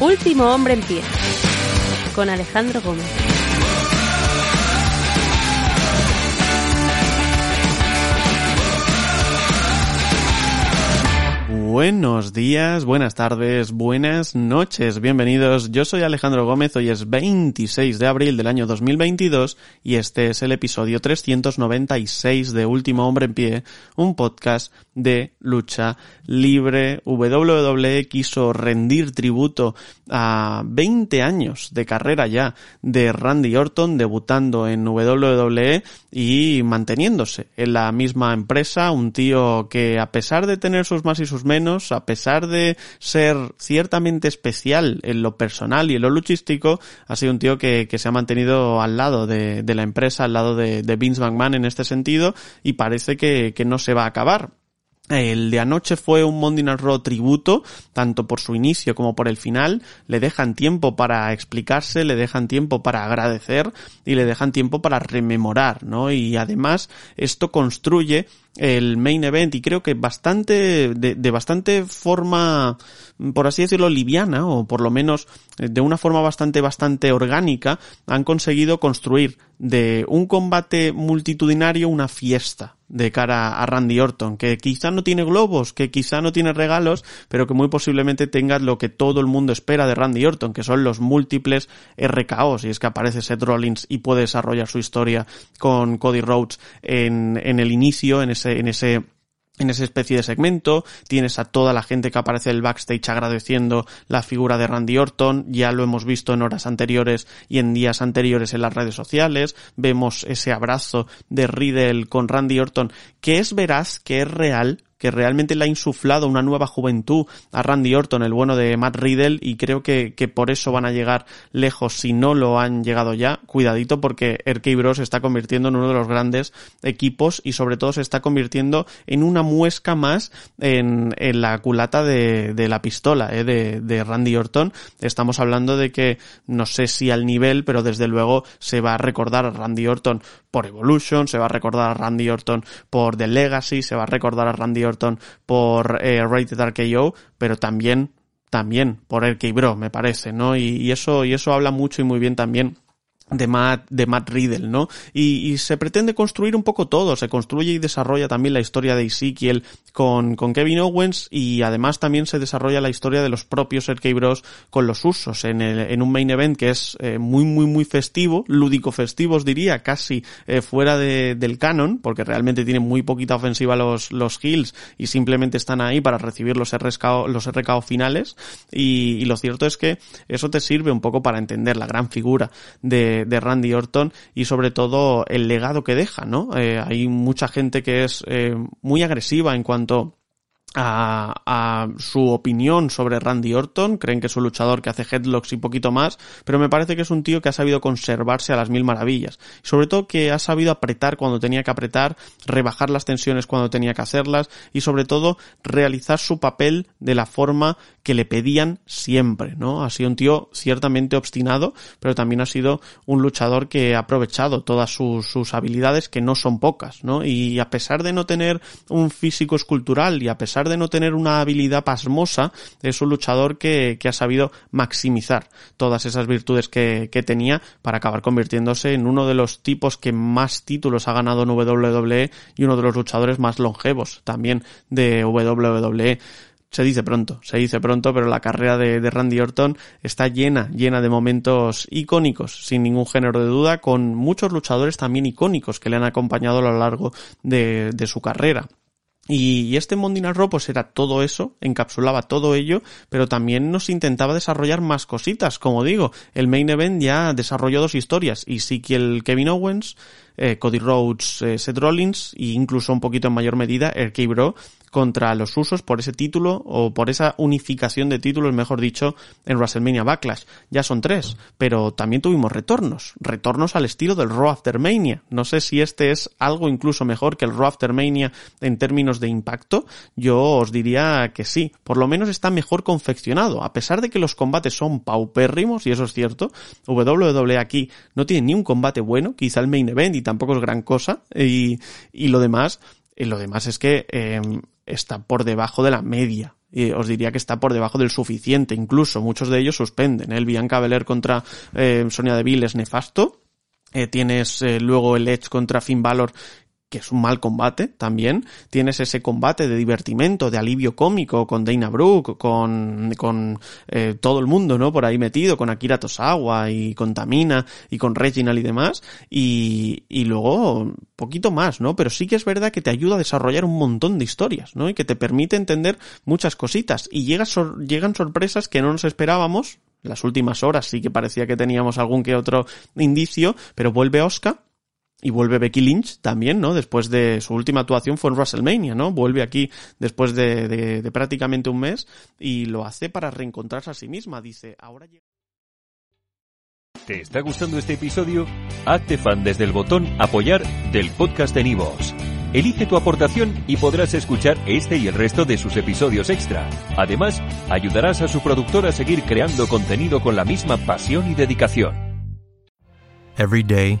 Último hombre en pie con Alejandro Gómez. Buenos días, buenas tardes, buenas noches, bienvenidos. Yo soy Alejandro Gómez, hoy es 26 de abril del año 2022 y este es el episodio 396 de Último Hombre en Pie, un podcast de lucha libre. WWE quiso rendir tributo a 20 años de carrera ya de Randy Orton, debutando en WWE y manteniéndose en la misma empresa, un tío que a pesar de tener sus más y sus menos, a pesar de ser ciertamente especial en lo personal y en lo luchístico, ha sido un tío que, se ha mantenido al lado de, la empresa, al lado de, Vince McMahon en este sentido, y parece que, que no se va a acabar. El de anoche fue un Monday Night tributo, tanto por su inicio como por el final. Le dejan tiempo para explicarse, le dejan tiempo para agradecer y le dejan tiempo para rememorar, ¿no? Y además esto construye el main event y creo que bastante, de, de, bastante forma, por así decirlo, liviana o por lo menos de una forma bastante, bastante orgánica, han conseguido construir de un combate multitudinario una fiesta de cara a Randy Orton, que quizá no tiene globos, que quizá no tiene regalos, pero que muy posiblemente tenga lo que todo el mundo espera de Randy Orton, que son los múltiples RKOs, y es que aparece Seth Rollins y puede desarrollar su historia con Cody Rhodes en, en el inicio, en ese en ese en esa especie de segmento, tienes a toda la gente que aparece en el backstage agradeciendo la figura de Randy Orton, ya lo hemos visto en horas anteriores y en días anteriores en las redes sociales, vemos ese abrazo de Riddle con Randy Orton, que es veraz, que es real, que realmente le ha insuflado una nueva juventud a Randy Orton, el bueno de Matt Riddle, y creo que, que por eso van a llegar lejos si no lo han llegado ya. Cuidadito porque RK Bros se está convirtiendo en uno de los grandes equipos y sobre todo se está convirtiendo en una muesca más en, en la culata de, de la pistola eh, de, de Randy Orton. Estamos hablando de que no sé si al nivel, pero desde luego se va a recordar a Randy Orton por Evolution, se va a recordar a Randy Orton por The Legacy, se va a recordar a Randy Orton por eh, Rated RKO, pero también también por RK Bro, me parece, ¿no? Y, eso, y eso habla mucho y muy bien también de Matt, de Matt Riddle, ¿no? Y, y, se pretende construir un poco todo, se construye y desarrolla también la historia de Ezekiel con, con Kevin Owens y además también se desarrolla la historia de los propios RK Bros con los usos en, el, en un main event que es eh, muy muy muy festivo, lúdico festivo os diría, casi eh, fuera de, del canon, porque realmente tiene muy poquita ofensiva los, los heels y simplemente están ahí para recibir los RKO, los RKO finales y, y lo cierto es que eso te sirve un poco para entender la gran figura de de, Randy Orton y sobre todo el legado que deja, ¿no? Eh, hay mucha gente que es eh, muy agresiva en cuanto a, a, su opinión sobre Randy Orton, creen que es un luchador que hace headlocks y poquito más, pero me parece que es un tío que ha sabido conservarse a las mil maravillas. Sobre todo que ha sabido apretar cuando tenía que apretar, rebajar las tensiones cuando tenía que hacerlas y sobre todo realizar su papel de la forma que le pedían siempre, ¿no? Ha sido un tío ciertamente obstinado, pero también ha sido un luchador que ha aprovechado todas sus, sus habilidades que no son pocas, ¿no? Y a pesar de no tener un físico escultural y a pesar de no tener una habilidad pasmosa, es un luchador que, que ha sabido maximizar todas esas virtudes que, que, tenía para acabar convirtiéndose en uno de los tipos que más títulos ha ganado en WWE y uno de los luchadores más longevos también de WWE se dice pronto, se dice pronto, pero la carrera de, Randy Orton está llena, llena de momentos icónicos, sin ningún género de duda, con muchos luchadores también icónicos que le han acompañado a lo largo de, su carrera. Y este Mondina Raw pues era todo eso, encapsulaba todo ello, pero también nos intentaba desarrollar más cositas, como digo, el main event ya desarrolló dos historias, y sí que el Kevin Owens, eh, Cody Rhodes, eh, Seth Rollins, e incluso un poquito en mayor medida, RK Bro, contra los usos por ese título o por esa unificación de títulos, mejor dicho, en WrestleMania Backlash. Ya son tres, pero también tuvimos retornos, retornos al estilo del Raw After Mania. No sé si este es algo incluso mejor que el Raw After Mania en términos de impacto. Yo os diría que sí, por lo menos está mejor confeccionado, a pesar de que los combates son paupérrimos, y eso es cierto, WWE aquí no tiene ni un combate bueno, quizá el main event y tampoco es gran cosa, y, y lo demás, y lo demás es que eh, está por debajo de la media. Y os diría que está por debajo del suficiente, incluso muchos de ellos suspenden. El Bianca Belair contra eh, Sonia Deville es nefasto. Eh, tienes eh, luego el Edge contra Finn Balor que es un mal combate también. Tienes ese combate de divertimento, de alivio cómico con Dana Brooke, con, con eh, todo el mundo, ¿no? Por ahí metido, con Akira Tosawa y con Tamina y con Reginald y demás. Y, y luego, poquito más, ¿no? Pero sí que es verdad que te ayuda a desarrollar un montón de historias, ¿no? Y que te permite entender muchas cositas. Y llegan sorpresas que no nos esperábamos. Las últimas horas sí que parecía que teníamos algún que otro indicio, pero vuelve Oscar y vuelve Becky Lynch también, ¿no? Después de su última actuación fue en WrestleMania, ¿no? Vuelve aquí después de, de, de prácticamente un mes y lo hace para reencontrarse a sí misma. Dice, ahora. ¿Te está gustando este episodio? Hazte fan desde el botón apoyar del podcast de Nivos. Elige tu aportación y podrás escuchar este y el resto de sus episodios extra. Además, ayudarás a su productor a seguir creando contenido con la misma pasión y dedicación. Every day